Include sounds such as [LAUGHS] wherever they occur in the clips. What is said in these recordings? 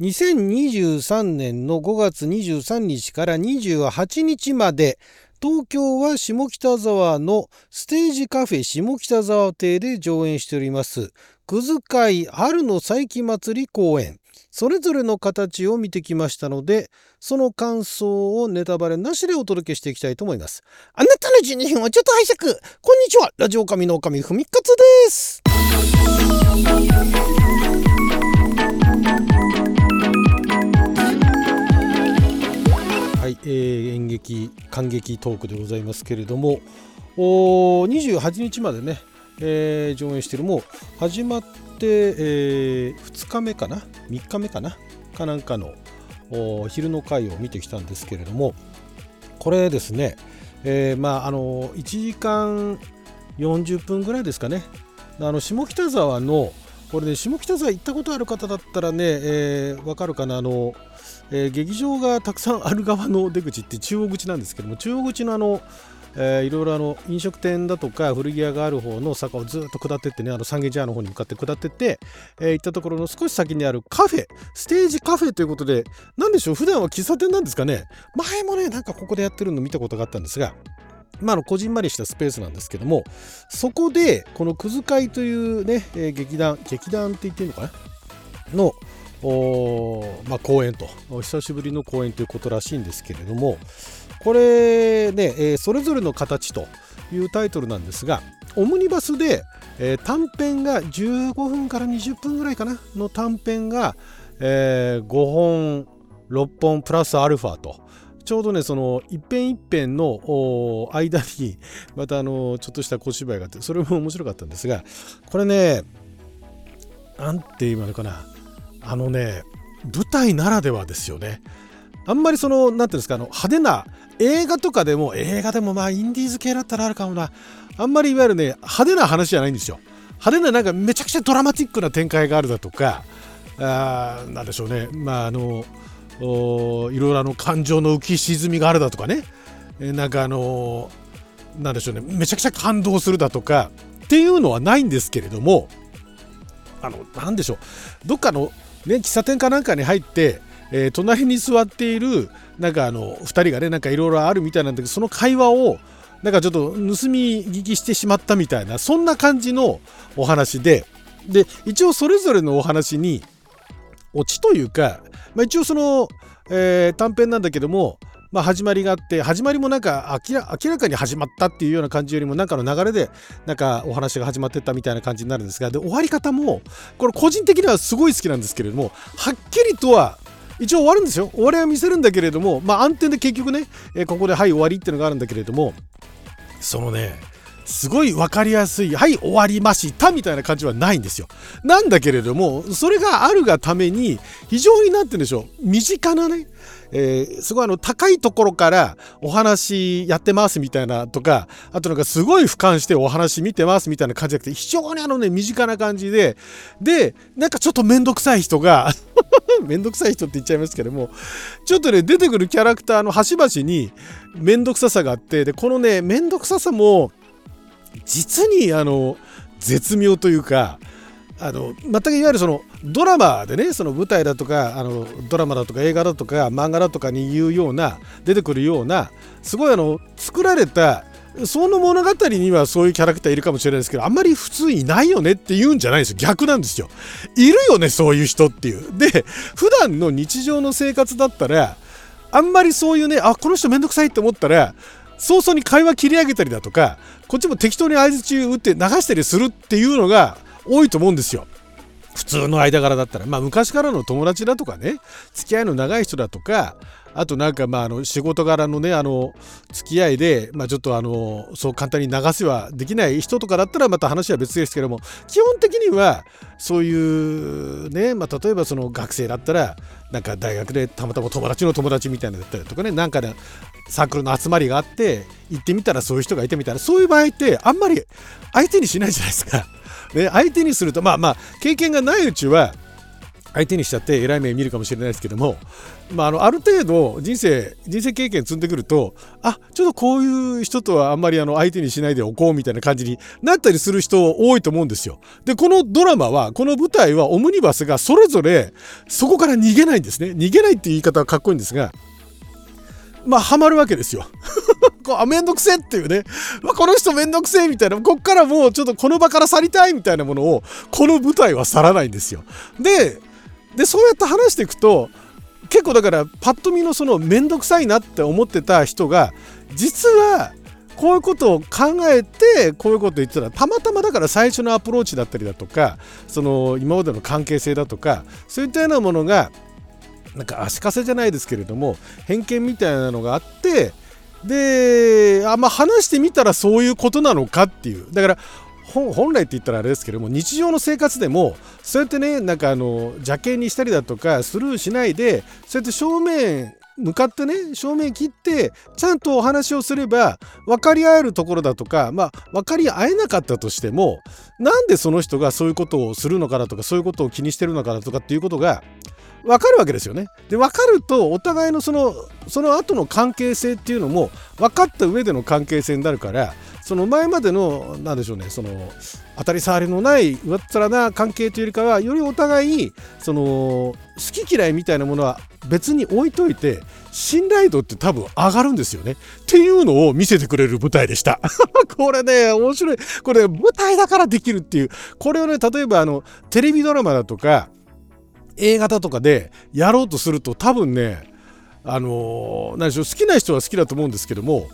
2023年の5月23日から28日まで東京は下北沢のステージカフェ下北沢邸で上演しておりますくず会春の佐伯祭り公演。それぞれの形を見てきましたのでその感想をネタバレなしでお届けしていきたいと思います。あなたの12分をちょっと拝借。こんにちは。ラジオ神の神ふみかつです。えー、演劇感激トークでございますけれどもお28日までね、えー、上演してるもう始まって、えー、2日目かな3日目かなかなんかの昼の回を見てきたんですけれどもこれですね、えー、まああの1時間40分ぐらいですかねあの下北沢のこれね下北沢行ったことある方だったらね、えー、わかるかな。あの、えー、劇場がたくさんある側の出口って中央口なんですけども中央口のあのえー、いろいろあの飲食店だとか古着屋がある方の坂をずっと下ってってねあの三軒茶屋の方に向かって下ってって、えー、行ったところの少し先にあるカフェステージカフェということで何でしょう？普段は喫茶店なんですかね？前もねなんかここでやってるの見たことがあったんですがまあ、のこじんまりしたスペースなんですけどもそこでこのくず会というね、えー、劇団劇団って言っていいのかな？のまあ、公演と。久しぶりの公演ということらしいんですけれどもこれね、えー、それぞれの形というタイトルなんですがオムニバスで、えー、短編が15分から20分ぐらいかな？の短編が、えー、5本6本プラスアルファとちょうどねその一編一編の間にまたあのちょっとした小芝居があってそれも面白かったんですがこれね何て言うのかな。あのね舞台ならではですよね。あんまりその何て言うんですかあの派手な映画とかでも映画でもまあインディーズ系だったらあるかもな。あんまりいわゆるね派手な話じゃないんですよ。派手ななんかめちゃくちゃドラマティックな展開があるだとかあなんでしょうね。まああのいろいろあの感情の浮き沈みがあるだとかね。えなんかあのなんでしょうね。めちゃくちゃ感動するだとかっていうのはないんですけれどもあのなんでしょう。どっかのね喫茶店かなんかに入ってえー、隣に座っているなんかあの2人がねなんかいろいろあるみたいなんだけどその会話をなんかちょっと盗み聞きしてしまったみたいなそんな感じのお話で。で一応それぞれのお話にオチというか、まあ、一応その、えー、短編なんだけどもまあ、始まりがあって始まりもなんか明らかに始まったっていうような感じよりもなんかの流れでなんかお話が始まってったみたいな感じになるんですがで終わり方もこれ個人的にはすごい好きなんですけれどもはっきりとは一応終わるんですよ。終わりは見せるんだけれどもまあ暗転で結局ね、えー、ここではい終わりっていうのがあるんだけれどもそのねすごい分かりやすい、はい、終わりましたみたいな感じはないんですよ。なんだけれども、それがあるがために、非常になって言うんでしょう、身近なね、えー、すごいあの高いところからお話やってますみたいなとかあとなんかすごい俯瞰してお話見てますみたいな感じじゃなくて非常にあのね身近な感じででなんかちょっと面倒くさい人が [LAUGHS] 面倒くさい人って言っちゃいますけどもちょっとね出てくるキャラクターの端々に面倒くささがあってでこのね面倒くささも実にあの絶妙というかあの全くいわゆるそのドラマでねその舞台だとかあのドラマだとか映画だとか漫画だとかに言うような出てくるようなすごいあの作られたその物語にはそういうキャラクターいるかもしれないですけどあんまり普通いないよねって言うんじゃないですよ。逆なんですよ。いるよねそういう人っていう。で普段の日常の生活だったらあんまりそういうねあこの人めんどくさいって思ったら早々に会話切り上げたりだとかこっちも適当に相づち打って流したりするっていうのが多いと思うんですよ。普通の間柄だったら、まあ、昔からの友達だとかね。付き合いの長い人だとか。あとなんかまああの仕事柄のねあの付き合いで、まあ、ちょっとあのそう簡単に流せはできない人とかだったらまた話は別ですけども。基本的にはそういうね、まあ、例えばその学生だったらなんか大学でたまたま友達の友達みたいなだったりとかね。なんかねサークルの集まりがあって行ってみたらそういう人がいてみたいな。そういう場合ってあんまり相手にしないじゃないですか。ね、相手にするとまあまあ経験がないうちは相手にしちゃって偉い目見るかもしれないですけども、まあ、あのある程度人生人生経験積んでくるとあちょっとこういう人とはあんまりあの相手にしないでおこうみたいな感じになったりする人多いと思うんですよ。でこのドラマはこの舞台はオムニバスがそれぞれそこから逃げないんですね逃げないっていう言い方はかっこいいんですがまあハマるわけですよ。[LAUGHS] こうあめんどくせっていうね、まあ、この人めんどくせえみたいなこっからもうちょっとこの場から去りたいみたいなものをこの舞台は去らないんですよ。ででそうやって話していくと結構だからパッと見のその面倒くさいなって思ってた人が実はこういうことを考えてこういうこと言ってたらたまたまだから最初のアプローチだったりだとかその今までの関係性だとかそういったようなものがなんか足かせじゃないですけれども偏見みたいなのがあってであまあ話してみたらそういうことなのかっていう。だから本来って言ったらあれですけども日常の生活でもそうやってねなんかあの邪険にしたりだとかスルーしないでそうやって正面向かってね正面切ってちゃんとお話をすれば分かり合えるところだとかまあ分かり合えなかったとしてもなんでその人がそういうことをするのかだとかそういうことを気にしてるのかだとかっていうことが分かるわけですよね。で分かるとお互いのそのその後の関係性っていうのも分かった上での関係性になるからその前までの何でしょうねその当たり障りのない上っ面な関係というよりかはよりお互いその好き嫌いみたいなものは別に置いといて信頼度って多分上がるんですよね。っていうのを見せてくれる舞台でした。[LAUGHS] これね面白い。これ舞台だからできるっていう。これをね例えばあのテレビドラマだとか映画だとかでやろうとすると多分ねあの何でしょう好きな人は好きだと思うんですけども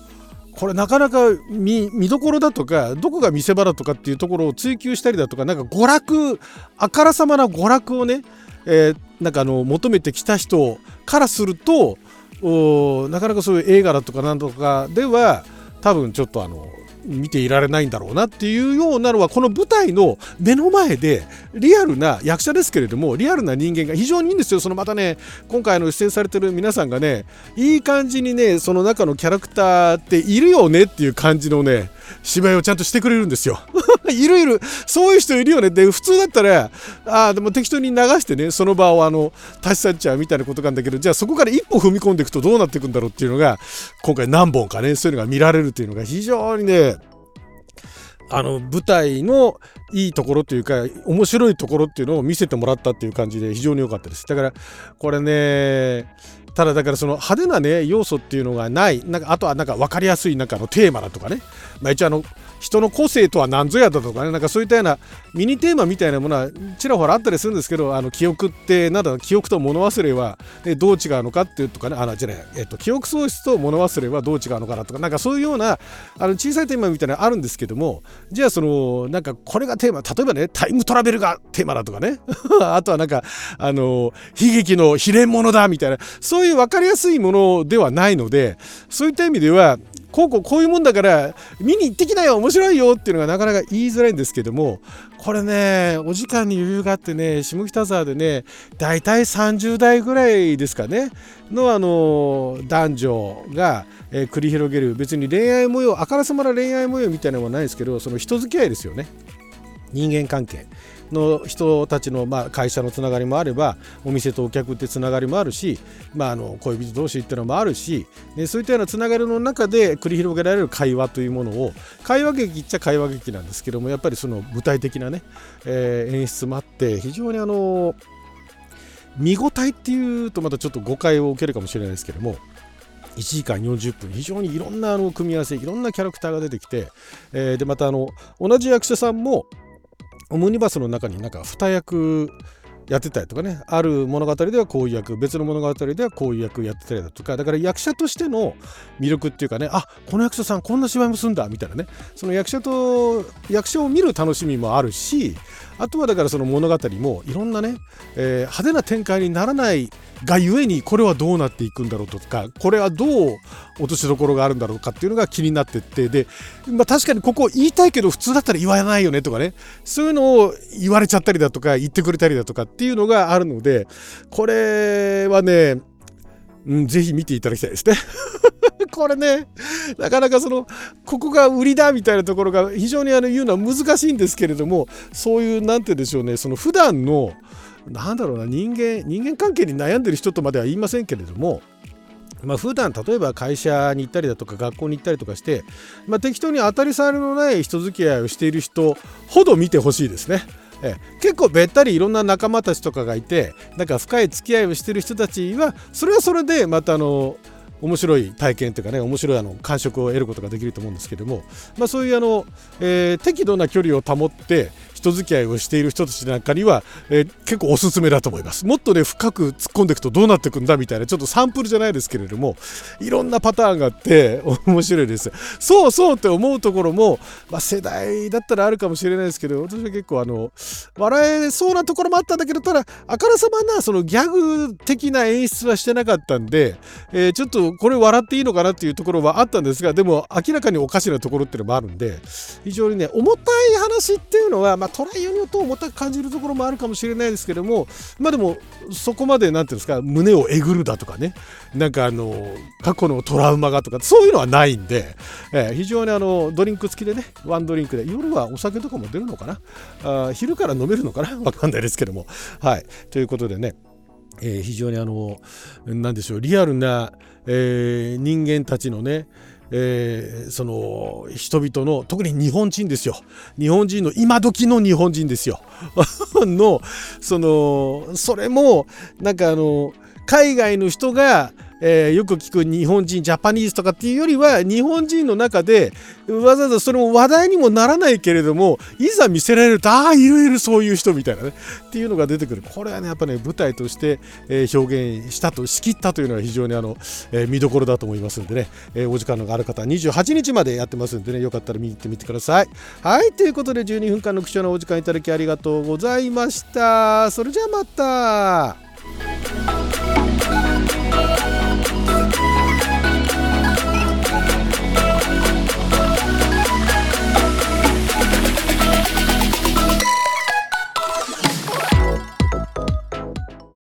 これなかなか見見どころだとかどこが見せ場だとかっていうところを追求したりだとかなんか娯楽あからさまな娯楽をね、えー、なんかあの求めてきた人からするとおなかなかそういう映画だとかなんとかでは多分ちょっとあの見ていられないんだろうなっていうようなのはこの舞台の目の前でリアルな役者ですけれどもリアルな人間が非常にいいんですよ。そのまたね今回の出演されてる皆さんがねいい感じにねその中のキャラクターっているよねっていう感じのね芝居をちゃんとしてくれるんですよ。[LAUGHS] いるいるそういう人いるよね。で普通だったらああでも適当に流してねその場をあの立ち去っちゃうみたいなことなんだけどじゃあそこから一歩踏み込んでいくとどうなっていくんだろうっていうのが今回何本かねそういうのが見られるっていうのが非常にねあの舞台のいいところというか面白いところっていうのを見せてもらったっていう感じで非常に良かったです。だからこれねただだからその派手なね要素っていうのがないなんかあとはなんか分かりやすいなんかのテーマだとかね、まあ、一応あの人の個性とは何ぞやだとかねなんかそういったようなミニテーマみたいなものはちらほらあったりするんですけどあの記憶ってなんだ記憶と物忘れは、ね、どう違うのかっていうとかねあのじゃない、えっと、記憶喪失と物忘れはどう違うのかなとかなんかそういうようなあの小さいテーマみたいなのあるんですけどもじゃあそのなんかこれがテーマ例えばねタイムトラベルがテーマだとかね [LAUGHS] あとはなんかあの悲劇の秘伝物だみたいなそういう分かりやすいものではないのでそういった意味ではこうこうこういうもんだから見に行ってきなよ面白いよっていうのがなかなか言いづらいんですけどもこれねお時間に余裕があってね下北沢でね大体30代ぐらいですかねのあの男女が、え、繰り広げる別に恋愛模様あからさまな恋愛模様みたいなのはないですけどその人付き合いですよね。人間関係。の人たちの、まあ、会社のつながりもあればお店とお客ってつながりもあるし、まあ、あの恋人同士っていうのもあるし、ね、そういったようなつながりの中で繰り広げられる会話というものを会話劇っちゃ会話劇なんですけどもやっぱりその具体的なね、えー、演出もあって非常にあの見応えっていうとまたちょっと誤解を受けるかもしれないですけども1時間40分非常にいろんなあの組み合わせいろんなキャラクターが出てきて、えー、でまたあの同じ役者さんもオムニバスの中になんか2役やってたりとかねある物語ではこういう役別の物語ではこういう役やってたりだとかだから役者としての魅力っていうかねあこの役者さんこんな芝居もすんだみたいなねその役者と役者を見る楽しみもあるしあとはだからその物語もいろんなね、えー、派手な展開にならないがゆえにこれはどうなっていくんだろうとかこれはどう落としどころがあるんだろうかっていうのが気になってってで、まあ、確かにここ言いたいけど普通だったら言わないよねとかねそういうのを言われちゃったりだとか言ってくれたりだとかっていうのがあるのでこれはねうん、ぜひ見ていただきたいですね。これね、なかなかその、ここが売りだみたいなところが非常にあの言うのは難しいんですけれども、そういう、なんて言うんでしょうね、その普段の、なんだろうな人間人間関係に悩んでる人とまでは言いませんけれどもまあ、普段例えば会社に行ったりだとか学校に行ったりとかして、まあ、適当に当たり障りのない人付き合いをしている人ほど見てほしいですね。え結構べったりいろんな仲間たちとかがいてなんか深い付き合いをしてる人たちはそれはそれでまたあの面白い体験というかね面白いあの感触を得ることができると思うんですけども、まあ、そういうあの、えー、適度な距離を保って人付き合いをしている人たちなんかには、えー、結構おすすめだと思います。もっとね深く突っ込んでいくとどうなっていくんだみたいなちょっとサンプルじゃないですけれどもいろんなパターンがあって [LAUGHS] 面白いです。そうそうって思うところも、まあ、世代だったらあるかもしれないですけど私は結構あの笑えそうなところもあったんだけどただあからさまなそのギャグ的な演出はしてなかったんで、えー、ちょっとこれ笑っていいのかなっていうところはあったんですがでも明らかにおかしなところっていうのもあるんで非常にね重たい話っていうのは、まあ、トライよにと重たく感じるところもあるかもしれないですけどもまあでもそこまで何ていうんですか胸をえぐるだとかね。なんかあの過去のトラウマがとかそういうのはないんで、えー、非常にあのドリンク付きでねワンドリンクで夜はお酒とかも出るのかな。あ昼から飲めるのかな？[LAUGHS] わかんないですけども。はい。ということでねえー、非常にあの何でしょうリアルな、えー、人間たちのねえー、その人々の特に日本人ですよ。日本人の今時の日本人ですよ。[LAUGHS] のそのそれもなんかあの海外の人がえー、よく聞く日本人ジャパニーズとかっていうよりは日本人の中でわざわざそれも話題にもならないけれどもいざ見せられるとああいるいるそういう人みたいなねっていうのが出てくる。これはねやっぱね舞台として、えー、表現したと仕切ったというのは非常にあの、えー、見どころだと思いますんでね、えお時間のある方は28日までやってますんでね。よかったら見に行ってみてください。はいということで12分間の貴重なお時間いただきありがとうございました。それじゃあまた。